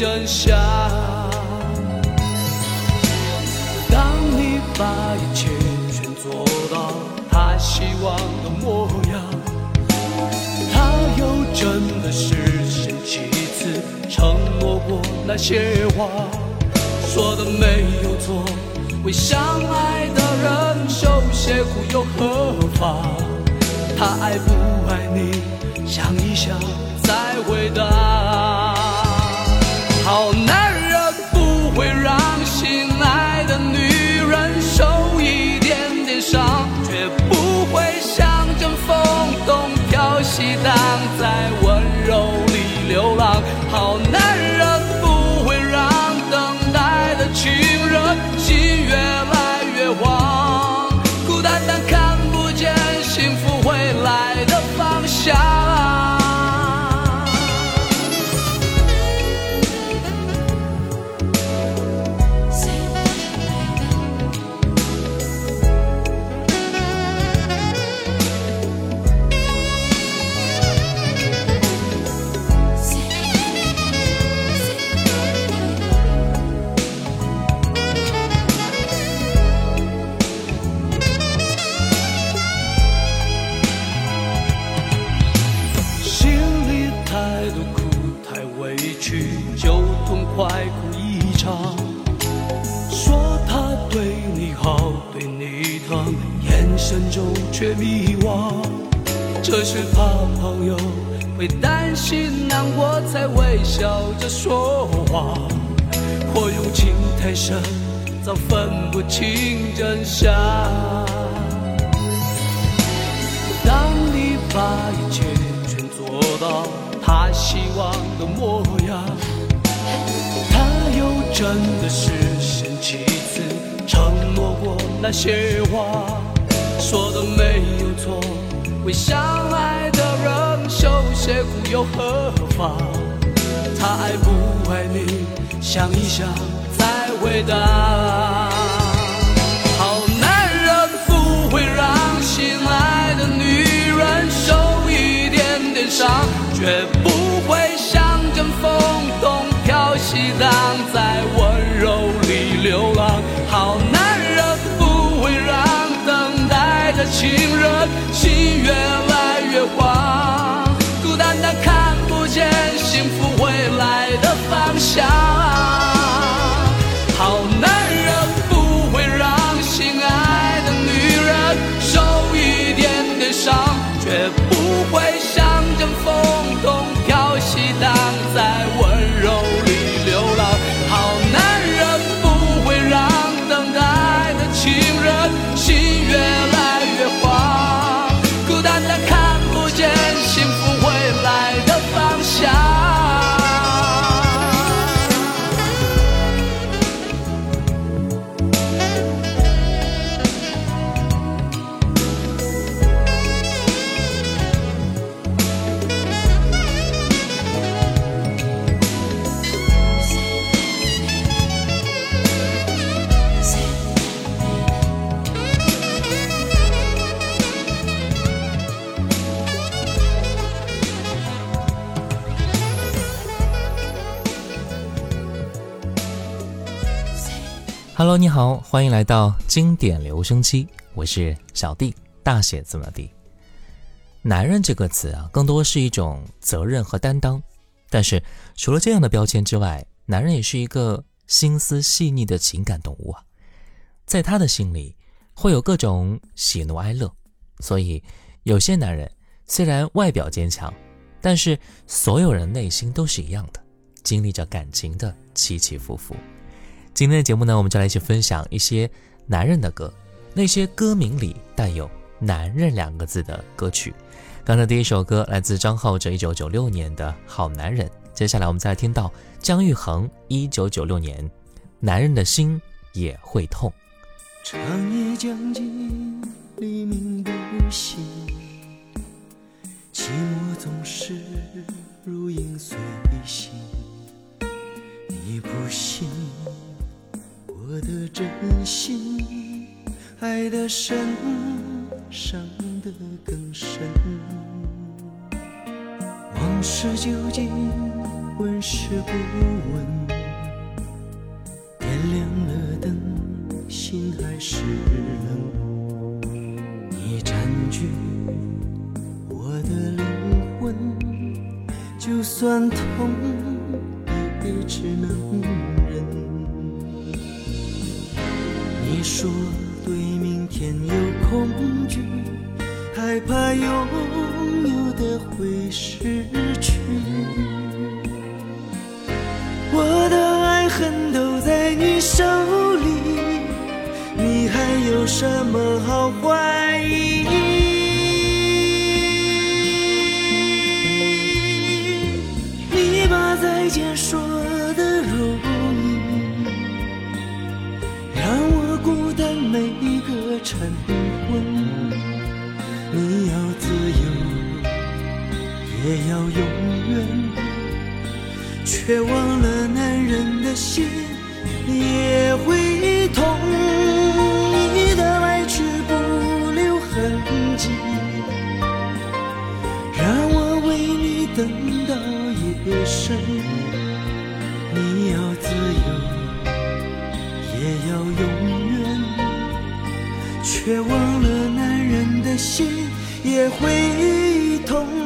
真相。当你把一切全做到他希望的模样，他又真的是先几次承诺过那些话，说的没有错，为相爱的人受些苦又何妨？他爱不爱你，想一想再回答。情太深，早分不清真相。当你把一切全做到他希望的模样，他又真的是先几次承诺过那些话，说的没有错，为相爱的人受些苦又何妨？他爱不爱你，想一想回答。好男人不会让心爱的女人受一点点伤，绝不会像阵风东飘西荡，在 Hello，你好，欢迎来到经典留声机，我是小弟，大写字母弟。男人这个词啊，更多是一种责任和担当。但是除了这样的标签之外，男人也是一个心思细腻的情感动物啊，在他的心里会有各种喜怒哀乐。所以有些男人虽然外表坚强，但是所有人内心都是一样的，经历着感情的起起伏伏。今天的节目呢，我们就来一起分享一些男人的歌，那些歌名里带有“男人”两个字的歌曲。刚才第一首歌来自张浩哲，一九九六年的好男人。接下来我们再听到姜育恒，一九九六年《男人的心也会痛》。长夜将近，黎明不醒，寂寞总是如影随形。你不信我的真心，爱得深，伤得更深。往事究竟问是不问，点亮了灯，心还是冷。你占据我的灵魂，就算痛把再见说的容易，让我孤单每一个晨昏。你要自由，也要永远。却忘了男人的心也会痛，你的爱却不留痕迹，让我为你等到夜深。却忘了男人的心也会痛。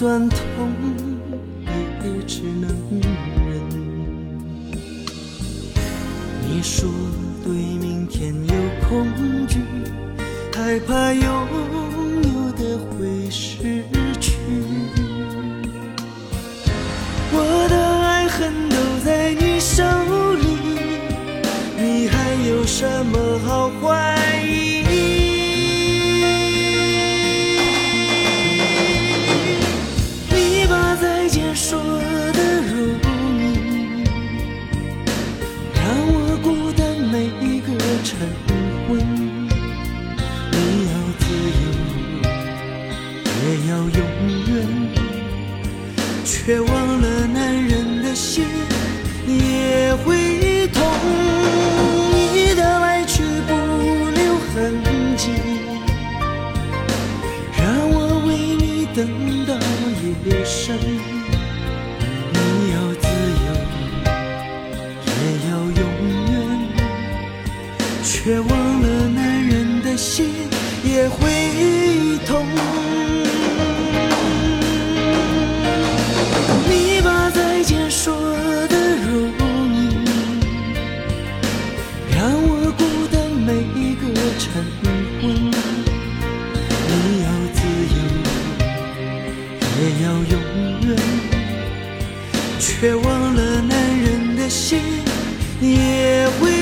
就算痛也只能忍。你说对明天有恐惧，害怕拥有的会失去。我的爱恨都在你手里，你还有什么好怀也会痛。你把再见说的容易，让我孤单每一个晨昏。你要自由，也要永远，却忘了男人的心也会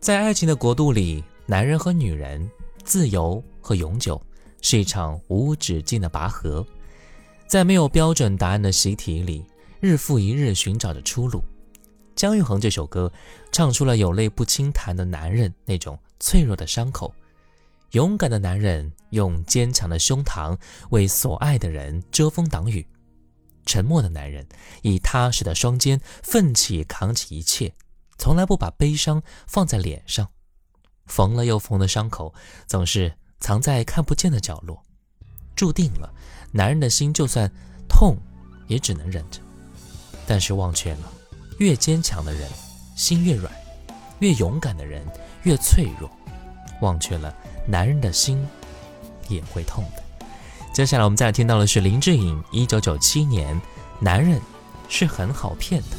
在爱情的国度里，男人和女人，自由和永久，是一场无止境的拔河。在没有标准答案的习题里，日复一日寻找着出路。姜育恒这首歌唱出了有泪不轻弹的男人那种脆弱的伤口。勇敢的男人用坚强的胸膛为所爱的人遮风挡雨，沉默的男人以踏实的双肩奋起扛起一切。从来不把悲伤放在脸上，缝了又缝的伤口总是藏在看不见的角落，注定了男人的心就算痛，也只能忍着。但是忘却了，越坚强的人心越软，越勇敢的人越脆弱。忘却了，男人的心也会痛的。接下来我们再听到的是林志颖，一九九七年，《男人是很好骗的》。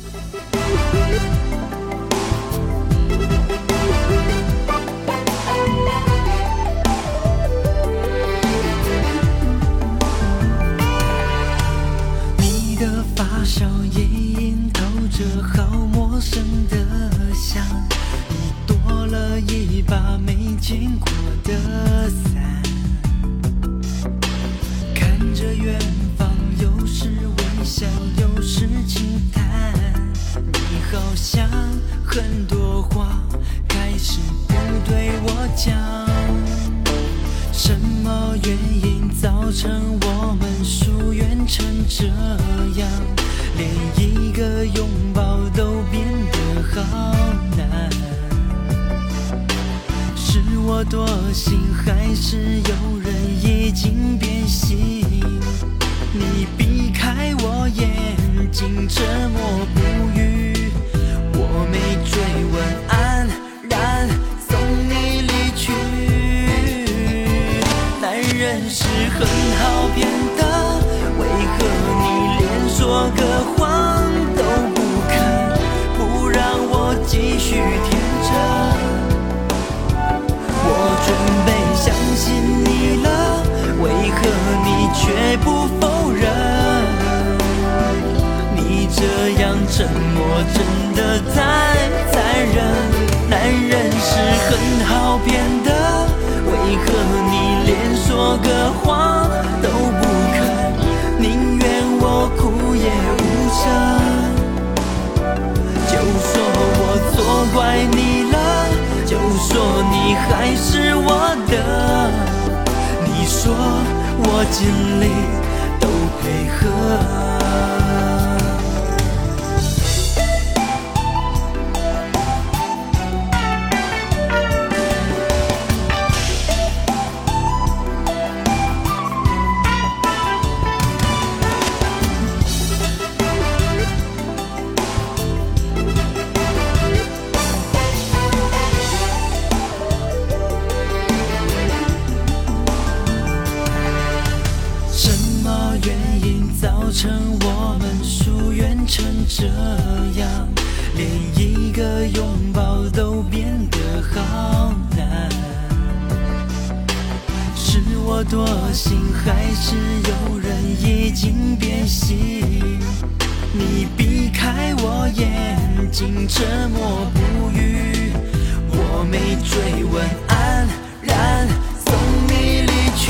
的伞，看着远方，有时微笑，有时轻叹。你好像很多话开始不对我讲，什么原因造成我们疏远成这样？连一个拥抱都变得好难，我多心，还是有人已经变心？你避开我眼睛，沉默不语，我没追问，安然送你离去。男人是很好骗沉默真的太残忍。男人是很好骗的，为何你连说个谎都不肯？宁愿我哭也无声。就说我错怪你了，就说你还是我的。你说。我尽力都配合。我多心，还是有人已经变心。你避开我眼睛，沉默不语。我没追问，安然送你离去。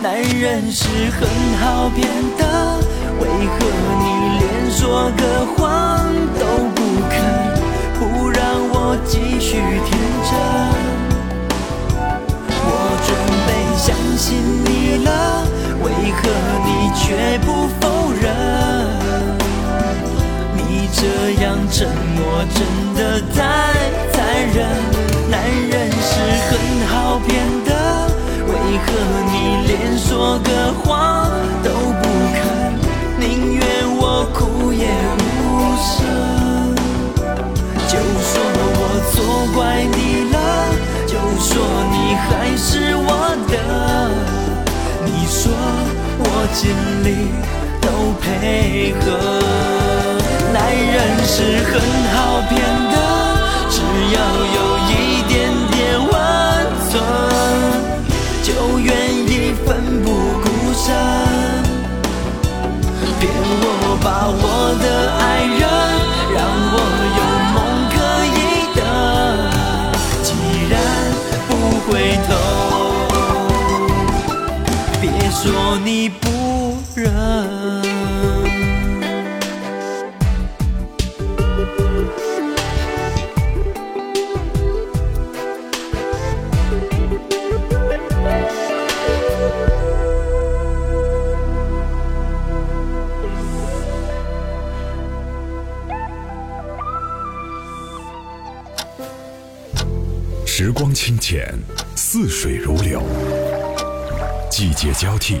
男人是很好骗的，为何你连说个谎都不肯？不让我继续天真。相信你了，为何你却不否认？你这样沉默真的太残忍，男人是很好骗的。为何你连说个谎都不肯？宁愿我哭也尽力都配合。男人是很好骗的，只要有一点点温存，就愿意奋不顾身。骗我把我的爱人，让我有梦可以等。既然不回头，别说你不忍。时光清浅，似水如流。季节交替，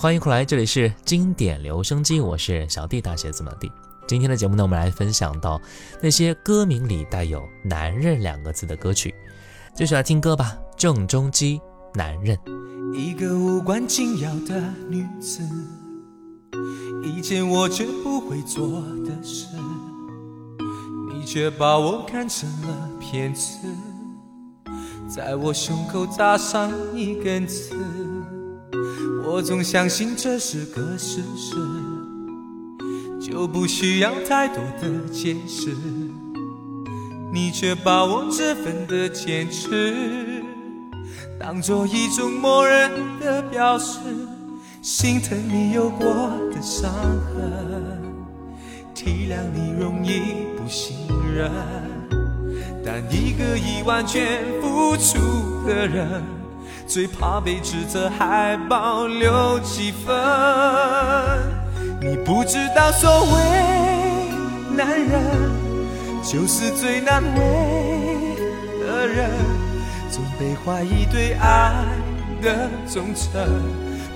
欢迎回来，这里是经典留声机，我是小弟大写字母弟。今天的节目呢，我们来分享到那些歌名里带有“男人”两个字的歌曲，继续来听歌吧。郑中基《男人》。一个无关紧要的女子，一件我绝不会做的事，你却把我看成了骗子，在我胸口扎上一根刺。我总相信这是个事实，就不需要太多的解释，你却把我这份的坚持。当做一种默认的表示，心疼你有过的伤痕，体谅你容易不信任，但一个已完全付出的人，最怕被指责还保留几分。你不知道，所谓男人，就是最难为的人。总被怀疑对爱的忠诚，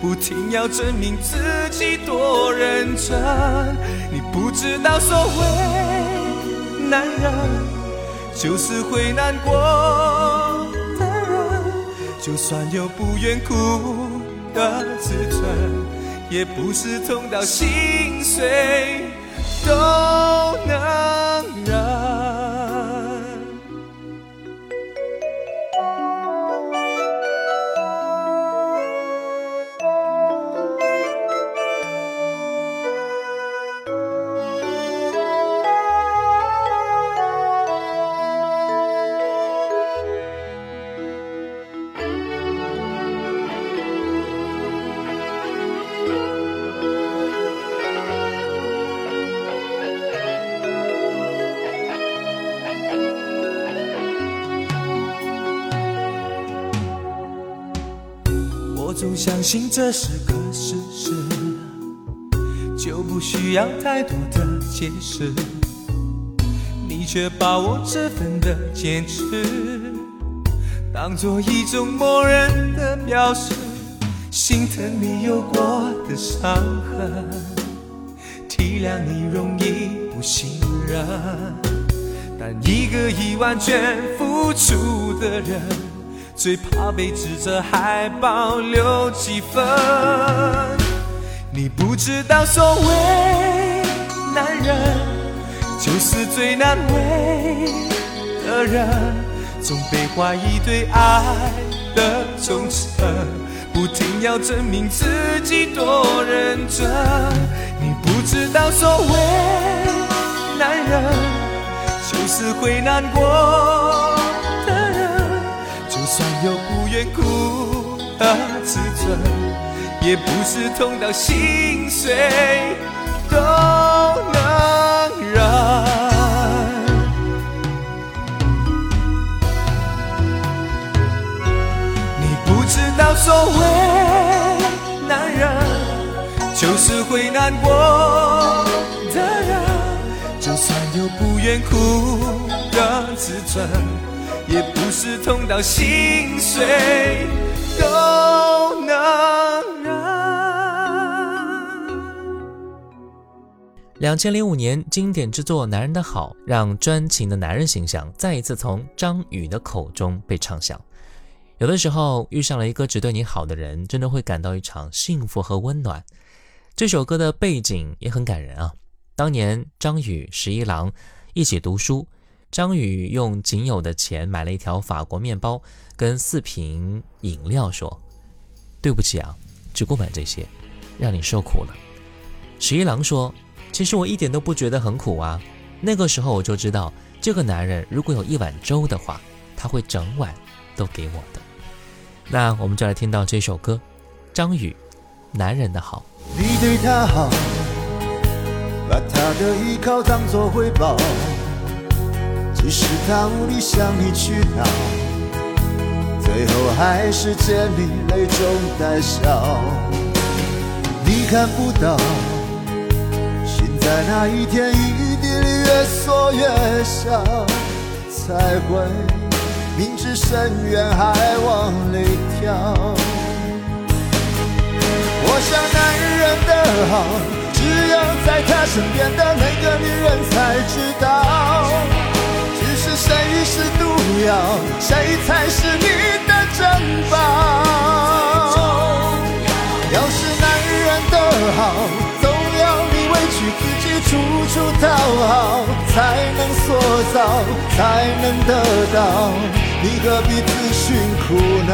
不停要证明自己多认真。你不知道，所谓男人就是会难过，就算有不愿哭的自尊，也不是痛到心碎都能。相信这是个事实，就不需要太多的解释。你却把我这份的坚持，当做一种默认的表示，心疼你有过的伤痕，体谅你容易不信任，但一个已完全付出的人。最怕被指责还保留几分。你不知道，所谓男人就是最难为的人，总被怀疑对爱的忠诚，不停要证明自己多认真。你不知道，所谓男人就是会难过。就算有不愿哭的自尊，也不是痛到心碎都能忍。你不知道，所谓男人就是会难过的人。就算有不愿哭的自尊，也不是痛到心碎都能忍。两千零五年，经典之作《男人的好》让专情的男人形象再一次从张宇的口中被唱响。有的时候遇上了一个只对你好的人，真的会感到一场幸福和温暖。这首歌的背景也很感人啊。当年张宇、十一郎一起读书，张宇用仅有的钱买了一条法国面包跟四瓶饮料，说：“对不起啊，只顾买这些，让你受苦了。”十一郎说。其实我一点都不觉得很苦啊，那个时候我就知道，这个男人如果有一碗粥的话，他会整碗都给我的。那我们就来听到这首歌，张宇，《男人的好》。你对他好，把他的依靠当作回报，即使他无力向你去讨，最后还是见你泪中带笑。你看不到。心在那一天，一地里越缩越小，才会明知深渊还往里跳。我想男人的好，只有在他身边的那个女人才知道。谁是毒药，谁才是你的珍宝？要是男人的好。总要你委屈自己处处讨好，才能塑造，才能得到，你何必自寻苦恼？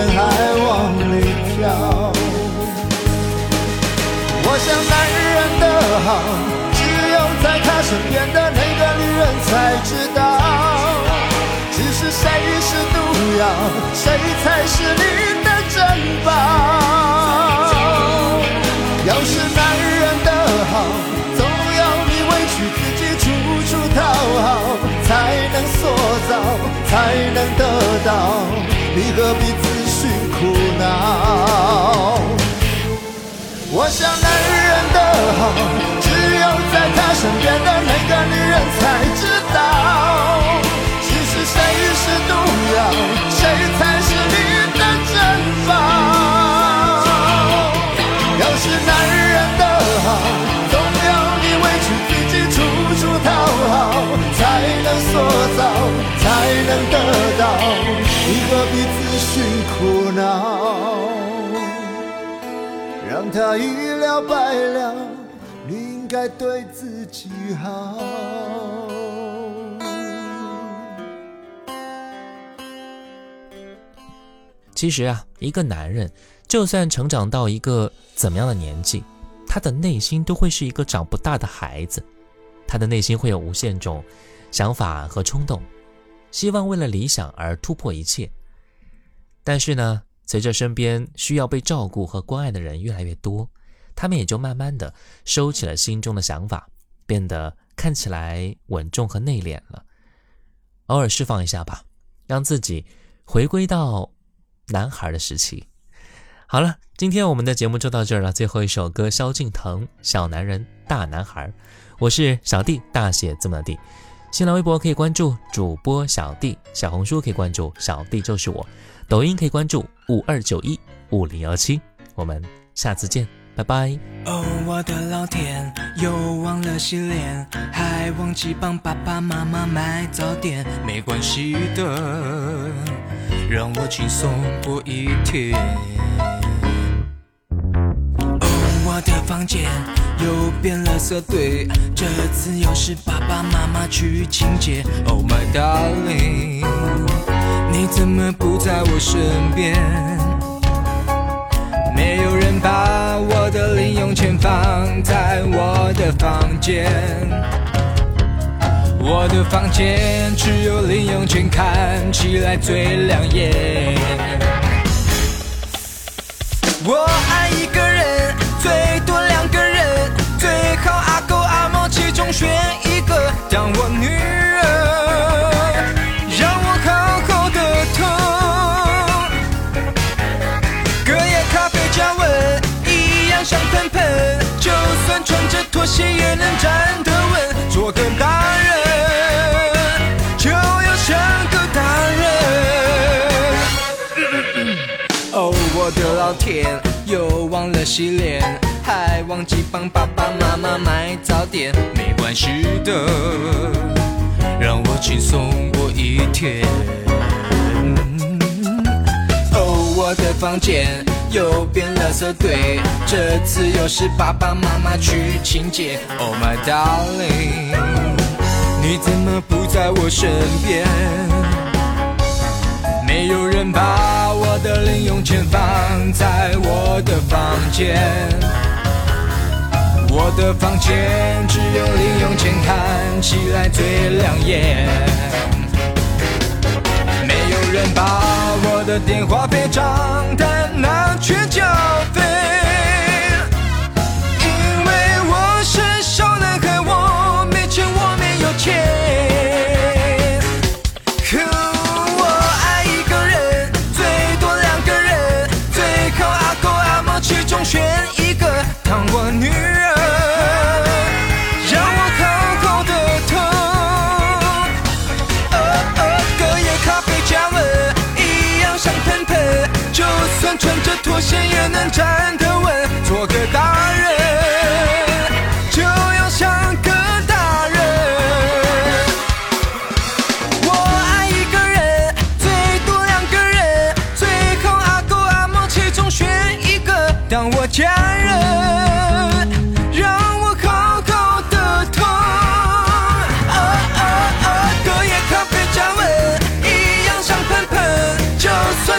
深渊还往里跳。我想男人的好。只有在他身边的那个女人才知道，只是谁是毒药，谁才是你的珍宝。要是男人的好，总要你委屈自己，处处讨好，才能塑造，才能得到，你何必自苦恼？我想男人的好。只有在他身边的那个女人才知道，其实谁是毒药，谁才是你的珍宝。要是男人的好，总要你委屈自己，处处讨好，才能塑造，才能得到，你何必自寻苦恼，让他一了百了。你应该对自己好。其实啊，一个男人就算成长到一个怎么样的年纪，他的内心都会是一个长不大的孩子。他的内心会有无限种想法和冲动，希望为了理想而突破一切。但是呢，随着身边需要被照顾和关爱的人越来越多。他们也就慢慢的收起了心中的想法，变得看起来稳重和内敛了。偶尔释放一下吧，让自己回归到男孩的时期。好了，今天我们的节目就到这儿了。最后一首歌，萧敬腾《小男人大男孩》。我是小弟，大写字母的弟。新浪微博可以关注主播小弟，小红书可以关注小弟就是我，抖音可以关注五二九一五零幺七。我们下次见。拜拜。哦，我的老天，又忘了洗脸，还忘记帮爸爸妈妈买早点。没关系的，让我轻松过一天。我的房间又变了色对，这次又是爸爸妈妈去清洁。Oh my darling，你怎么不在我身边？没有人把我的零用钱放在我的房间，我的房间只有零用钱看起来最亮眼。选一个当我女人，让我好好的疼。隔夜咖啡加温，一样香喷喷。就算穿着拖鞋也能站得稳。做个大人，就要像个大人。的老天，又忘了洗脸，还忘记帮爸爸妈妈买早点。没关系的，让我轻松过一天。哦，我的房间又变垃圾堆，这次又是爸爸妈妈去清洁。Oh my darling，你怎么不在我身边？有人把我的零用钱放在我的房间，我的房间只有零用钱看起来最亮眼。没有人把我的电话费账单拿去缴费，能穿着拖鞋也能站得稳。做个大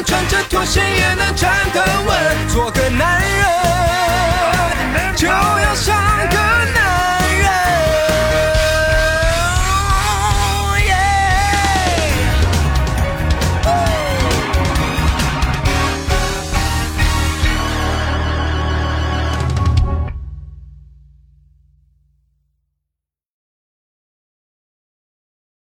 穿着拖鞋也能站得稳做个男人就要像个男